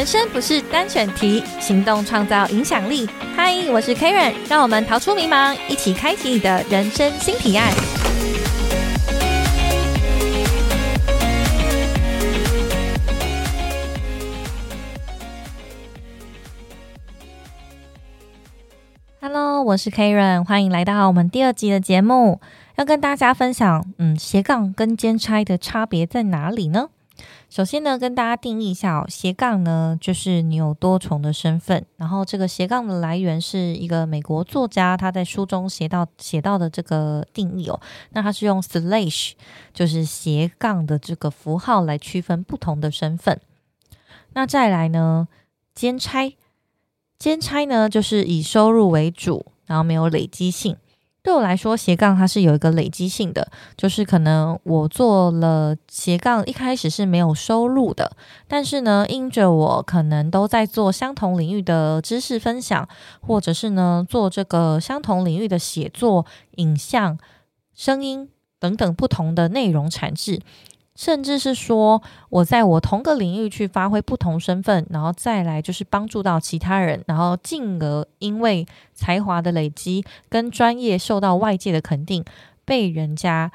人生不是单选题，行动创造影响力。嗨，我是 Karen，让我们逃出迷茫，一起开启你的人生新提案。Hello，我是 Karen，欢迎来到我们第二集的节目，要跟大家分享，嗯，斜杠跟兼差的差别在哪里呢？首先呢，跟大家定义一下哦，斜杠呢就是你有多重的身份。然后这个斜杠的来源是一个美国作家他在书中写到写到的这个定义哦。那他是用 slash 就是斜杠的这个符号来区分不同的身份。那再来呢，兼差，兼差呢就是以收入为主，然后没有累积性。对我来说，斜杠它是有一个累积性的，就是可能我做了斜杠，一开始是没有收入的，但是呢，因着我可能都在做相同领域的知识分享，或者是呢做这个相同领域的写作、影像、声音等等不同的内容产制。甚至是说，我在我同个领域去发挥不同身份，然后再来就是帮助到其他人，然后进而因为才华的累积跟专业受到外界的肯定，被人家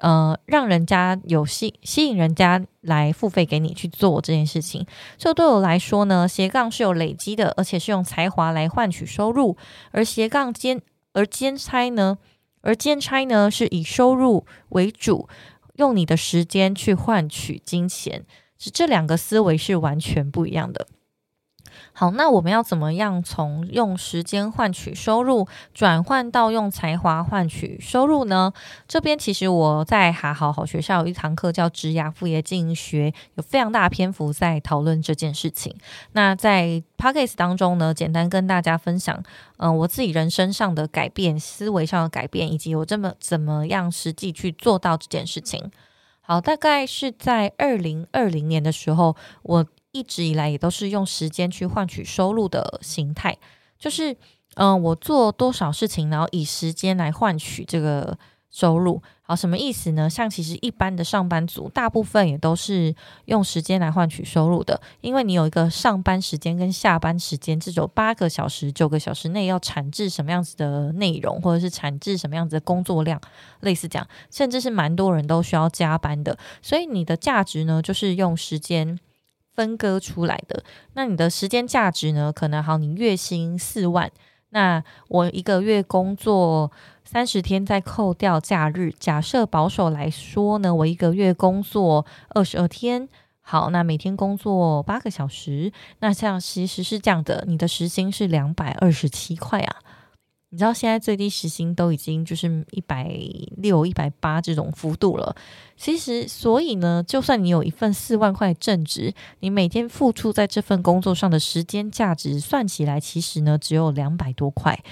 呃让人家有吸吸引人家来付费给你去做这件事情。所以对我来说呢，斜杠是有累积的，而且是用才华来换取收入，而斜杠兼而兼差呢，而兼差呢是以收入为主。用你的时间去换取金钱，是这两个思维是完全不一样的。好，那我们要怎么样从用时间换取收入，转换到用才华换取收入呢？这边其实我在哈好好学校有一堂课叫《职涯副业经营学》，有非常大的篇幅在讨论这件事情。那在 p o c k e t 当中呢，简单跟大家分享，嗯，我自己人生上的改变、思维上的改变，以及我这么怎么样实际去做到这件事情。好，大概是在二零二零年的时候，我。一直以来也都是用时间去换取收入的形态，就是嗯，我做多少事情，然后以时间来换取这个收入。好，什么意思呢？像其实一般的上班族，大部分也都是用时间来换取收入的，因为你有一个上班时间跟下班时间，这种八个小时、九个小时内要产制什么样子的内容，或者是产制什么样子的工作量，类似这样，甚至是蛮多人都需要加班的，所以你的价值呢，就是用时间。分割出来的，那你的时间价值呢？可能好，你月薪四万，那我一个月工作三十天，再扣掉假日，假设保守来说呢，我一个月工作二十二天，好，那每天工作八个小时，那像其实是这样的，你的时薪是两百二十七块啊。你知道现在最低时薪都已经就是一百六、一百八这种幅度了。其实，所以呢，就算你有一份四万块正职，你每天付出在这份工作上的时间价值，算起来其实呢只有两百多块。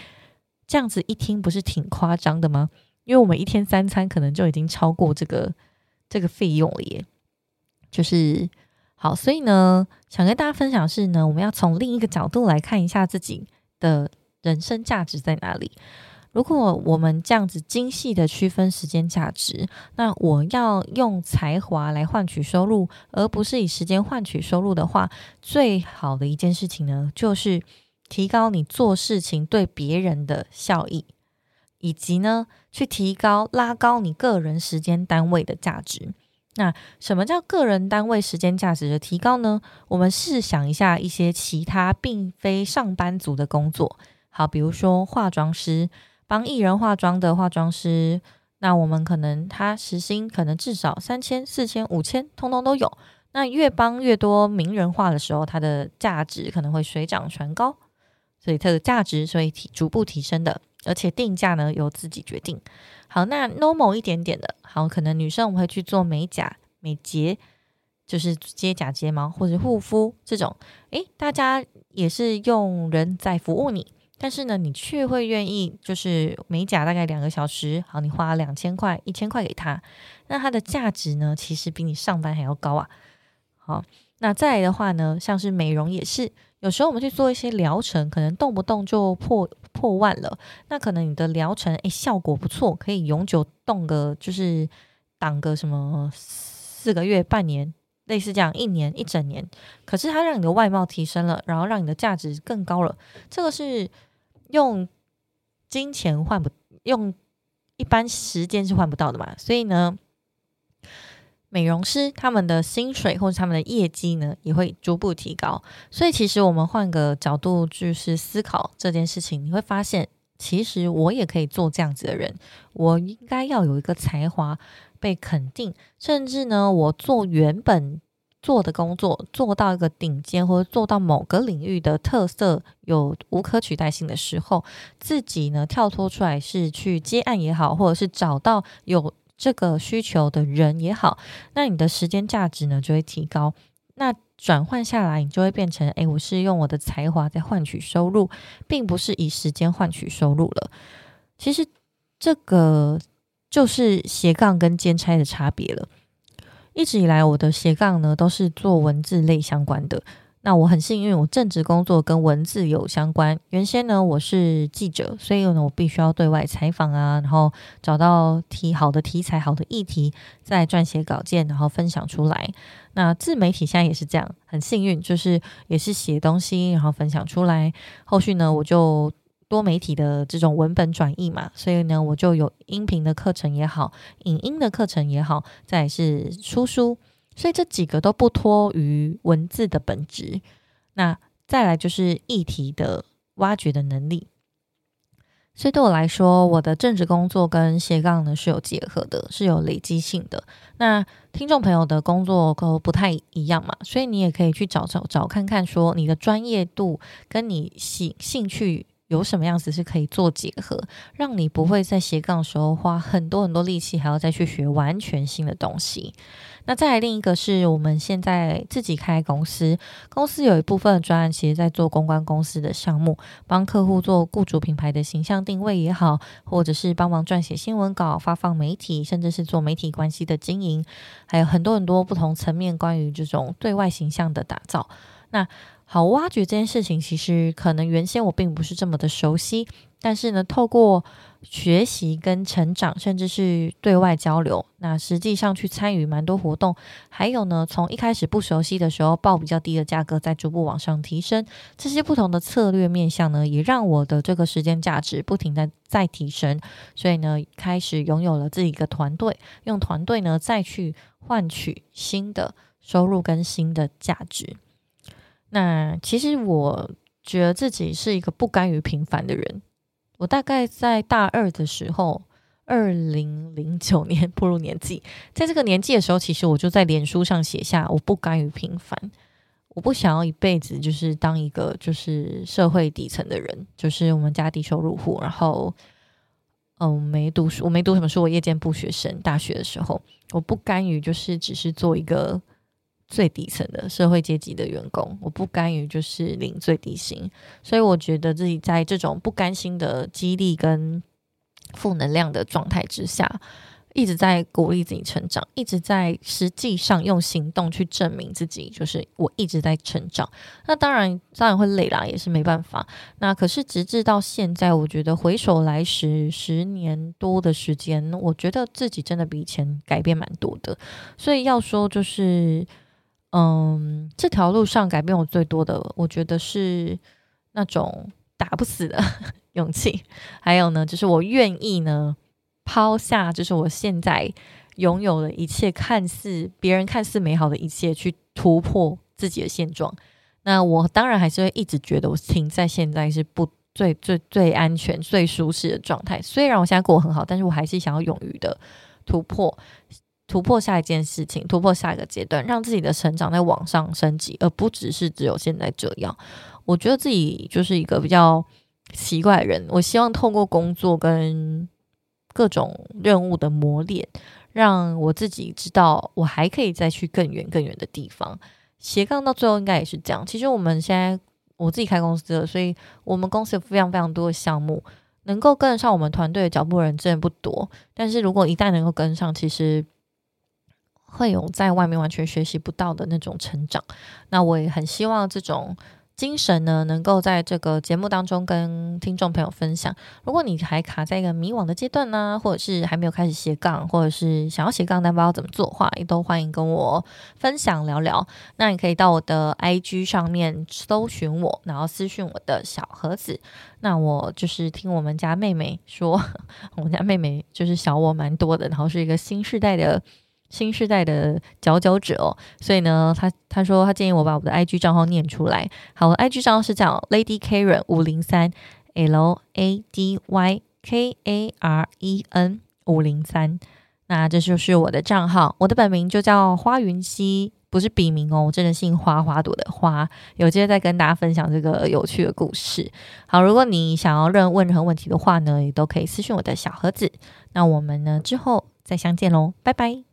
这样子一听不是挺夸张的吗？因为我们一天三餐可能就已经超过这个这个费用了耶。就是好，所以呢，想跟大家分享是呢，我们要从另一个角度来看一下自己的。人生价值在哪里？如果我们这样子精细的区分时间价值，那我要用才华来换取收入，而不是以时间换取收入的话，最好的一件事情呢，就是提高你做事情对别人的效益，以及呢，去提高拉高你个人时间单位的价值。那什么叫个人单位时间价值的提高呢？我们试想一下一些其他并非上班族的工作。好，比如说化妆师帮艺人化妆的化妆师，那我们可能他时薪可能至少三千、四千、五千，通通都有。那越帮越多名人化的时候，它的价值可能会水涨船高，所以它的价值所以提逐步提升的，而且定价呢由自己决定。好，那 normal 一点点的，好，可能女生我们会去做美甲、美睫，就是接假睫毛或者护肤这种，诶，大家也是用人在服务你。但是呢，你却会愿意，就是美甲大概两个小时，好，你花两千块、一千块给他，那它的价值呢，其实比你上班还要高啊。好，那再来的话呢，像是美容也是，有时候我们去做一些疗程，可能动不动就破破万了，那可能你的疗程诶效果不错，可以永久动个，就是挡个什么四个月、半年。类似这样一年一整年，可是它让你的外貌提升了，然后让你的价值更高了。这个是用金钱换不用，一般时间是换不到的嘛。所以呢，美容师他们的薪水或者他们的业绩呢，也会逐步提高。所以其实我们换个角度就是思考这件事情，你会发现，其实我也可以做这样子的人。我应该要有一个才华。被肯定，甚至呢，我做原本做的工作，做到一个顶尖，或者做到某个领域的特色有无可取代性的时候，自己呢跳脱出来是去接案也好，或者是找到有这个需求的人也好，那你的时间价值呢就会提高。那转换下来，你就会变成，诶，我是用我的才华在换取收入，并不是以时间换取收入了。其实这个。就是斜杠跟兼差的差别了。一直以来，我的斜杠呢都是做文字类相关的。那我很幸运，我正职工作跟文字有相关。原先呢，我是记者，所以呢，我必须要对外采访啊，然后找到题好的题材、好的议题，再撰写稿件，然后分享出来。那自媒体现在也是这样，很幸运，就是也是写东西，然后分享出来。后续呢，我就。多媒体的这种文本转译嘛，所以呢，我就有音频的课程也好，影音的课程也好，再是出书，所以这几个都不脱于文字的本质。那再来就是议题的挖掘的能力。所以对我来说，我的政治工作跟斜杠呢是有结合的，是有累积性的。那听众朋友的工作都不太一样嘛，所以你也可以去找找找看看，说你的专业度跟你兴兴趣。有什么样子是可以做结合，让你不会在斜杠的时候花很多很多力气，还要再去学完全新的东西。那再来另一个是我们现在自己开公司，公司有一部分的专案，其实在做公关公司的项目，帮客户做雇主品牌的形象定位也好，或者是帮忙撰写新闻稿、发放媒体，甚至是做媒体关系的经营，还有很多很多不同层面关于这种对外形象的打造。那好，挖掘这件事情，其实可能原先我并不是这么的熟悉，但是呢，透过学习跟成长，甚至是对外交流，那实际上去参与蛮多活动，还有呢，从一开始不熟悉的时候报比较低的价格，再逐步往上提升，这些不同的策略面向呢，也让我的这个时间价值不停的在提升，所以呢，开始拥有了自己一个团队，用团队呢再去换取新的收入跟新的价值。那其实我觉得自己是一个不甘于平凡的人。我大概在大二的时候，二零零九年步入年纪，在这个年纪的时候，其实我就在脸书上写下我不甘于平凡，我不想要一辈子就是当一个就是社会底层的人，就是我们家低收入户，然后嗯没读书，我没读什么书，我夜间部学生，大学的时候，我不甘于就是只是做一个。最底层的社会阶级的员工，我不甘于就是领最低薪，所以我觉得自己在这种不甘心的激励跟负能量的状态之下，一直在鼓励自己成长，一直在实际上用行动去证明自己，就是我一直在成长。那当然，当然会累啦，也是没办法。那可是直至到现在，我觉得回首来时，十年多的时间，我觉得自己真的比以前改变蛮多的。所以要说就是。嗯，这条路上改变我最多的，我觉得是那种打不死的 勇气。还有呢，就是我愿意呢抛下，就是我现在拥有的一切，看似别人看似美好的一切，去突破自己的现状。那我当然还是会一直觉得我停在现在是不最最最安全、最舒适的状态。虽然我现在过得很好，但是我还是想要勇于的突破。突破下一件事情，突破下一个阶段，让自己的成长在往上升级，而不只是只有现在这样。我觉得自己就是一个比较奇怪的人。我希望透过工作跟各种任务的磨练，让我自己知道我还可以再去更远更远的地方。斜杠到最后应该也是这样。其实我们现在我自己开公司了，所以我们公司有非常非常多的项目，能够跟得上我们团队的脚步人真的不多。但是如果一旦能够跟上，其实会有在外面完全学习不到的那种成长，那我也很希望这种精神呢，能够在这个节目当中跟听众朋友分享。如果你还卡在一个迷惘的阶段呢，或者是还没有开始斜杠，或者是想要斜杠但不知道怎么做的话，也都欢迎跟我分享聊聊。那你可以到我的 IG 上面搜寻我，然后私讯我的小盒子。那我就是听我们家妹妹说，我们家妹妹就是小我蛮多的，然后是一个新时代的。新时代的佼佼者哦，所以呢，他他说他建议我把我的 IG 账号念出来。好，IG 账号是这样：Lady Karen 五零三 L A D Y K A R E N 五零三。那这就是我的账号，我的本名就叫花云溪，不是笔名哦，我真的姓花，花朵的花。有机会再跟大家分享这个有趣的故事。好，如果你想要任问任何问题的话呢，也都可以私信我的小盒子。那我们呢之后再相见喽，拜拜。